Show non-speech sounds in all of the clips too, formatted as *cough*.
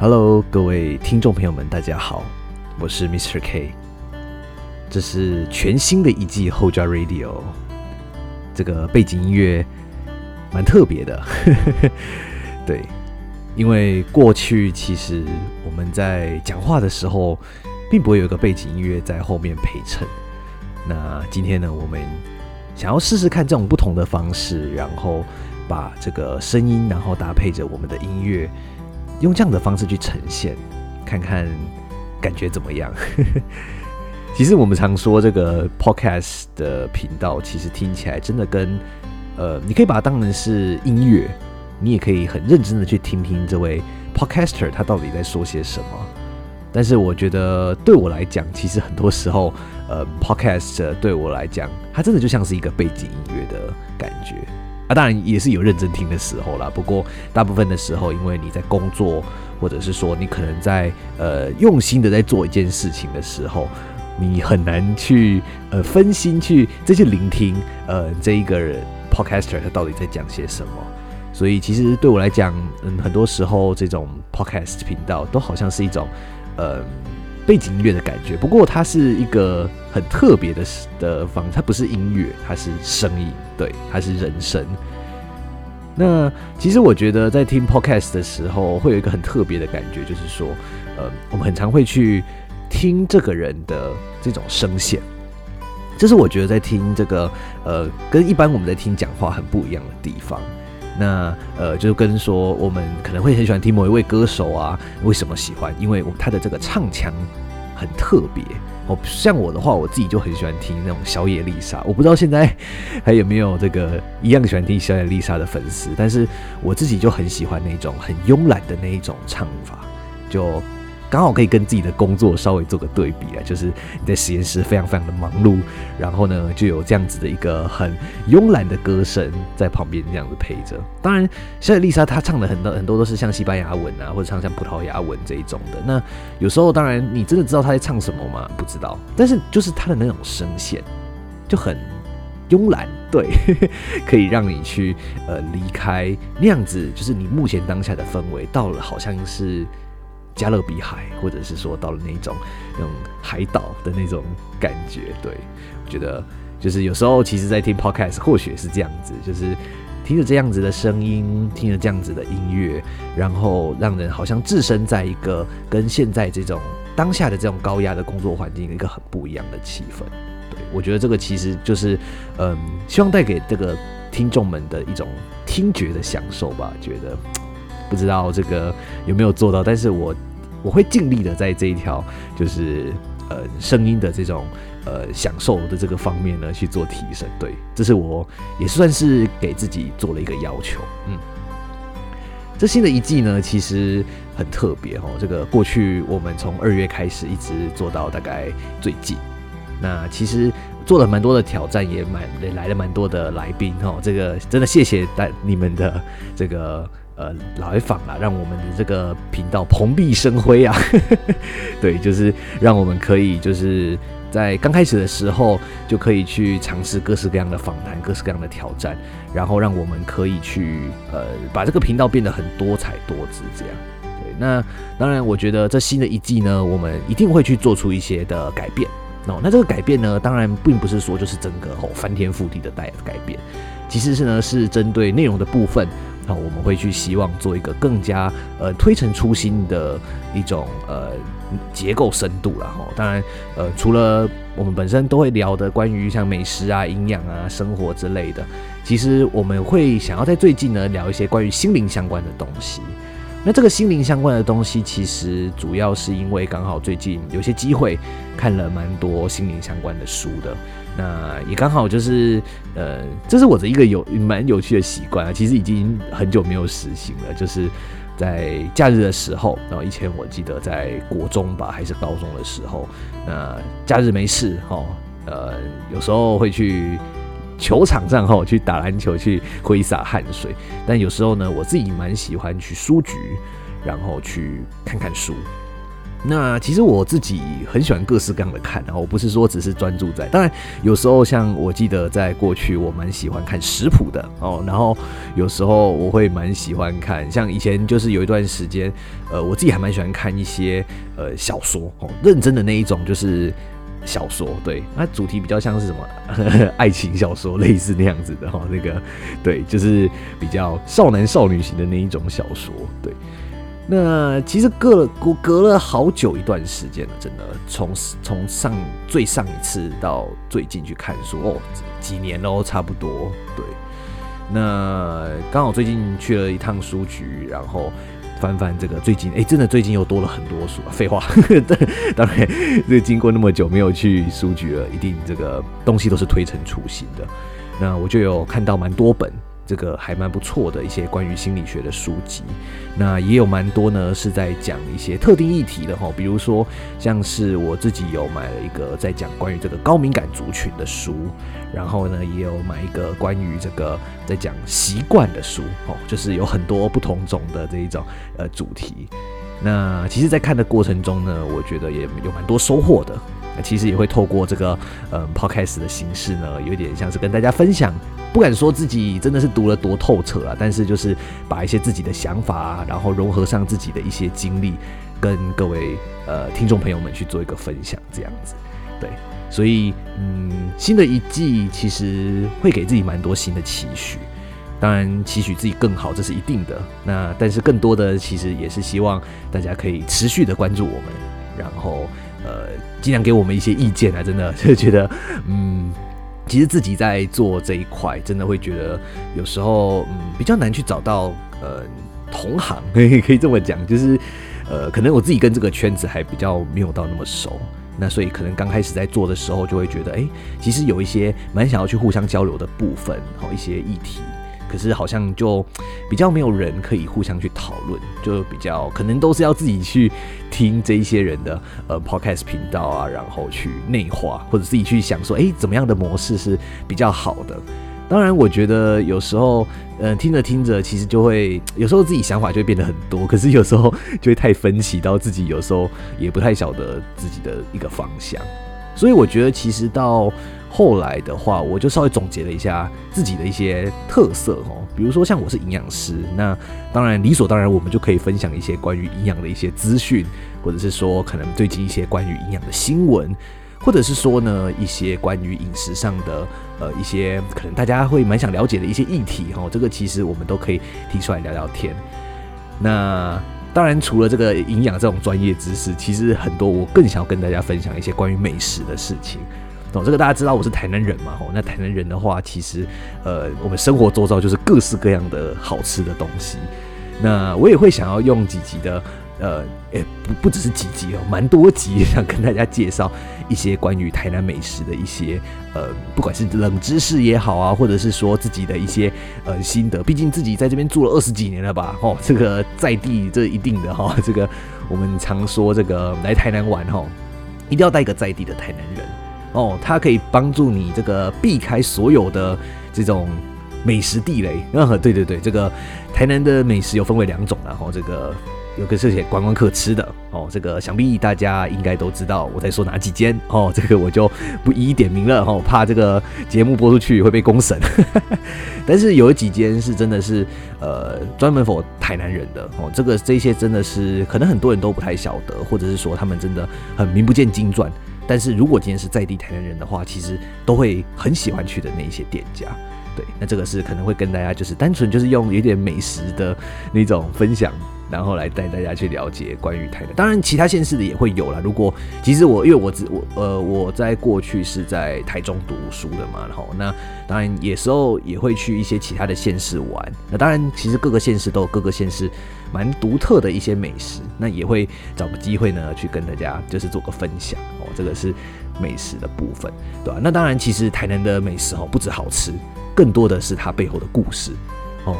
Hello，各位听众朋友们，大家好，我是 Mr. K，这是全新的一季后加 Radio，这个背景音乐蛮特别的，*laughs* 对，因为过去其实我们在讲话的时候，并不会有一个背景音乐在后面陪衬，那今天呢，我们想要试试看这种不同的方式，然后把这个声音，然后搭配着我们的音乐。用这样的方式去呈现，看看感觉怎么样？*laughs* 其实我们常说这个 podcast 的频道，其实听起来真的跟呃，你可以把它当成是音乐，你也可以很认真的去听听这位 podcaster 他到底在说些什么。但是我觉得对我来讲，其实很多时候，呃，podcast 对我来讲，它真的就像是一个背景音乐的感觉。啊，当然也是有认真听的时候啦。不过大部分的时候，因为你在工作，或者是说你可能在呃用心的在做一件事情的时候，你很难去呃分心去再去聆听呃这一个 podcaster 他到底在讲些什么。所以其实对我来讲，嗯，很多时候这种 podcast 频道都好像是一种呃。背景音乐的感觉，不过它是一个很特别的的方，它不是音乐，它是声音，对，它是人声。那其实我觉得在听 podcast 的时候，会有一个很特别的感觉，就是说，呃，我们很常会去听这个人的这种声线，这是我觉得在听这个呃，跟一般我们在听讲话很不一样的地方。那呃，就跟说我们可能会很喜欢听某一位歌手啊，为什么喜欢？因为他的这个唱腔很特别哦。像我的话，我自己就很喜欢听那种小野丽莎。我不知道现在 *laughs* 还有没有这个一样喜欢听小野丽莎的粉丝，但是我自己就很喜欢那种很慵懒的那一种唱法，就。刚好可以跟自己的工作稍微做个对比啊，就是你在实验室非常非常的忙碌，然后呢就有这样子的一个很慵懒的歌声在旁边这样子陪着。当然，小丽莎她唱的很多很多都是像西班牙文啊，或者唱像葡萄牙文这一种的。那有时候当然你真的知道她在唱什么吗？不知道。但是就是她的那种声线就很慵懒，对，可以让你去呃离开那样子，就是你目前当下的氛围到了好像是。加勒比海，或者是说到了那种那种海岛的那种感觉，对我觉得就是有时候其实，在听 podcast 或许是这样子，就是听着这样子的声音，听着这样子的音乐，然后让人好像置身在一个跟现在这种当下的这种高压的工作环境一个很不一样的气氛。对我觉得这个其实就是嗯，希望带给这个听众们的一种听觉的享受吧。觉得不知道这个有没有做到，但是我。我会尽力的在这一条，就是呃声音的这种呃享受的这个方面呢去做提升。对，这是我也算是给自己做了一个要求。嗯，这新的一季呢其实很特别哦。这个过去我们从二月开始一直做到大概最近，那其实做了蛮多的挑战，也蛮来了蛮多的来宾哦。这个真的谢谢大你们的这个。呃，来访啊，让我们的这个频道蓬荜生辉啊！*laughs* 对，就是让我们可以就是在刚开始的时候就可以去尝试各式各样的访谈，各式各样的挑战，然后让我们可以去呃把这个频道变得很多彩多姿。这样，对。那当然，我觉得这新的一季呢，我们一定会去做出一些的改变。哦，那这个改变呢，当然并不是说就是整个哦翻天覆地的改改变，其实是呢是针对内容的部分。那我们会去希望做一个更加呃推陈出新的一种呃结构深度了哈。当然呃除了我们本身都会聊的关于像美食啊、营养啊、生活之类的，其实我们会想要在最近呢聊一些关于心灵相关的东西。那这个心灵相关的东西，其实主要是因为刚好最近有些机会看了蛮多心灵相关的书的。那也刚好就是，呃，这是我的一个有蛮有趣的习惯啊。其实已经很久没有实行了，就是在假日的时候，然后以前我记得在国中吧，还是高中的时候，那假日没事哈，呃，有时候会去球场上哈去打篮球，去挥洒汗水。但有时候呢，我自己蛮喜欢去书局，然后去看看书。那其实我自己很喜欢各式各样的看，然后我不是说只是专注在，当然有时候像我记得在过去我蛮喜欢看食谱的哦，然后有时候我会蛮喜欢看，像以前就是有一段时间，呃，我自己还蛮喜欢看一些呃小说哦，认真的那一种就是小说，对，那主题比较像是什么 *laughs* 爱情小说类似那样子的哈，那个对，就是比较少男少女型的那一种小说，对。那其实隔了隔隔了好久一段时间了，真的从从上最上一次到最近去看书哦，几年喽，差不多。对，那刚好最近去了一趟书局，然后翻翻这个最近，哎，真的最近又多了很多书。废话，*laughs* 当然，这经过那么久没有去书局了，一定这个东西都是推陈出新的。那我就有看到蛮多本。这个还蛮不错的一些关于心理学的书籍，那也有蛮多呢，是在讲一些特定议题的哈，比如说像是我自己有买了一个在讲关于这个高敏感族群的书，然后呢也有买一个关于这个在讲习惯的书哦，就是有很多不同种的这一种呃主题。那其实，在看的过程中呢，我觉得也有蛮多收获的。其实也会透过这个嗯 podcast 的形式呢，有点像是跟大家分享。不敢说自己真的是读了多透彻了，但是就是把一些自己的想法，然后融合上自己的一些经历，跟各位呃听众朋友们去做一个分享，这样子。对，所以嗯，新的一季其实会给自己蛮多新的期许，当然期许自己更好，这是一定的。那但是更多的其实也是希望大家可以持续的关注我们，然后呃尽量给我们一些意见啊，真的 *laughs* 就觉得嗯。其实自己在做这一块，真的会觉得有时候嗯比较难去找到呃同行，可 *laughs* 以可以这么讲，就是呃可能我自己跟这个圈子还比较没有到那么熟，那所以可能刚开始在做的时候就会觉得，哎，其实有一些蛮想要去互相交流的部分，好一些议题。可是好像就比较没有人可以互相去讨论，就比较可能都是要自己去听这一些人的呃 podcast 频道啊，然后去内化，或者自己去想说，哎，怎么样的模式是比较好的？当然，我觉得有时候，嗯，听着听着，其实就会有时候自己想法就会变得很多，可是有时候就会太分歧，到自己有时候也不太晓得自己的一个方向。所以我觉得，其实到后来的话，我就稍微总结了一下自己的一些特色哦，比如说像我是营养师，那当然理所当然，我们就可以分享一些关于营养的一些资讯，或者是说可能最近一些关于营养的新闻，或者是说呢一些关于饮食上的呃一些可能大家会蛮想了解的一些议题哈，这个其实我们都可以提出来聊聊天。那当然，除了这个营养这种专业知识，其实很多我更想要跟大家分享一些关于美食的事情。懂这个大家知道我是台南人嘛？吼，那台南人的话，其实呃，我们生活周遭就是各式各样的好吃的东西。那我也会想要用几集的。呃，诶，不不只是几集哦，蛮多集，想跟大家介绍一些关于台南美食的一些呃，不管是冷知识也好啊，或者是说自己的一些呃心得。毕竟自己在这边住了二十几年了吧，哦，这个在地这一定的哈，这个我们常说这个来台南玩哈，一定要带一个在地的台南人哦，它可以帮助你这个避开所有的这种美食地雷。啊，对对对，这个台南的美食有分为两种，然后这个。有个是写观光客吃的哦，这个想必大家应该都知道我在说哪几间哦，这个我就不一一点名了哦，怕这个节目播出去会被公审。*laughs* 但是有几间是真的是呃专门否台南人的哦，这个这些真的是可能很多人都不太晓得，或者是说他们真的很名不见经传。但是如果今天是在地台南人的话，其实都会很喜欢去的那一些店家。对，那这个是可能会跟大家就是单纯就是用有点美食的那种分享。然后来带大家去了解关于台南，当然其他县市的也会有了。如果其实我因为我只我呃我在过去是在台中读书的嘛，然后那当然有时候也会去一些其他的县市玩。那当然其实各个县市都有各个县市蛮独特的一些美食，那也会找个机会呢去跟大家就是做个分享哦。这个是美食的部分，对吧？那当然其实台南的美食哦不止好吃，更多的是它背后的故事。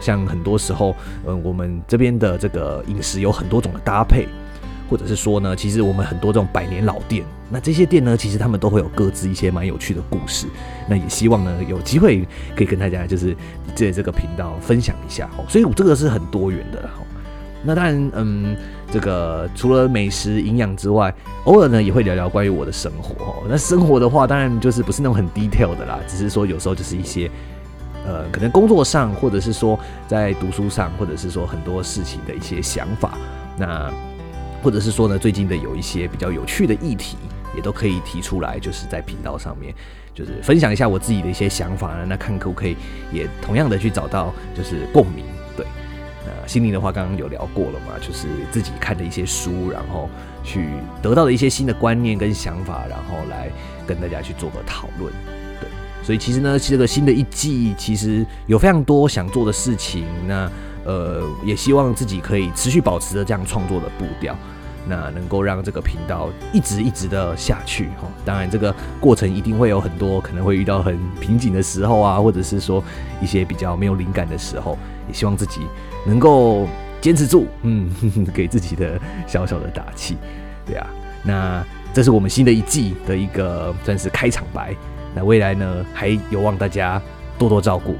像很多时候，嗯，我们这边的这个饮食有很多种的搭配，或者是说呢，其实我们很多这种百年老店，那这些店呢，其实他们都会有各自一些蛮有趣的故事。那也希望呢，有机会可以跟大家就是在这个频道分享一下。哦，所以我这个是很多元的。哦，那当然，嗯，这个除了美食营养之外，偶尔呢也会聊聊关于我的生活哦。那生活的话，当然就是不是那种很低调的啦，只是说有时候就是一些，呃，可能工作上，或者是说在读书上，或者是说很多事情的一些想法。那或者是说呢，最近的有一些比较有趣的议题，也都可以提出来，就是在频道上面，就是分享一下我自己的一些想法呢。那看可不可以也同样的去找到就是共鸣对。心灵的话，刚刚有聊过了嘛，就是自己看的一些书，然后去得到的一些新的观念跟想法，然后来跟大家去做个讨论。所以其实呢，这个新的一季其实有非常多想做的事情，那呃，也希望自己可以持续保持着这样创作的步调，那能够让这个频道一直一直的下去哈。当然，这个过程一定会有很多可能会遇到很瓶颈的时候啊，或者是说一些比较没有灵感的时候，也希望自己。能够坚持住，嗯，*laughs* 给自己的小小的打气，对啊，那这是我们新的一季的一个算是开场白。那未来呢，还有望大家多多照顾，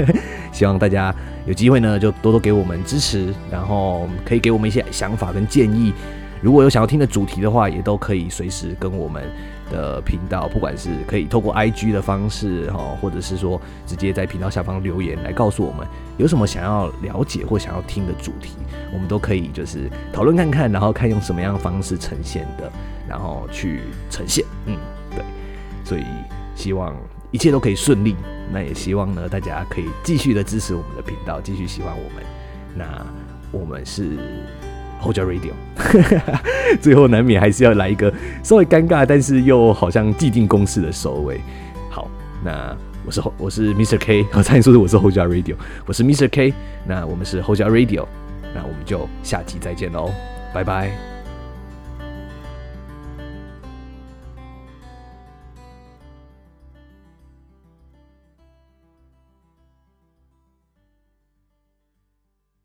*laughs* 希望大家有机会呢就多多给我们支持，然后可以给我们一些想法跟建议。如果有想要听的主题的话，也都可以随时跟我们。的频道，不管是可以透过 IG 的方式哈，或者是说直接在频道下方留言来告诉我们有什么想要了解或想要听的主题，我们都可以就是讨论看看，然后看用什么样的方式呈现的，然后去呈现。嗯，对，所以希望一切都可以顺利。那也希望呢，大家可以继续的支持我们的频道，继续喜欢我们。那我们是。后叫 Radio，*laughs* 最后难免还是要来一个稍微尴尬，但是又好像既定公式的收尾。好，那我是我是 Mr K，*laughs* 我差点说的我是后叫 Radio，我是 Mr K，那我们是后叫 Radio，那我们就下集再见喽，拜拜。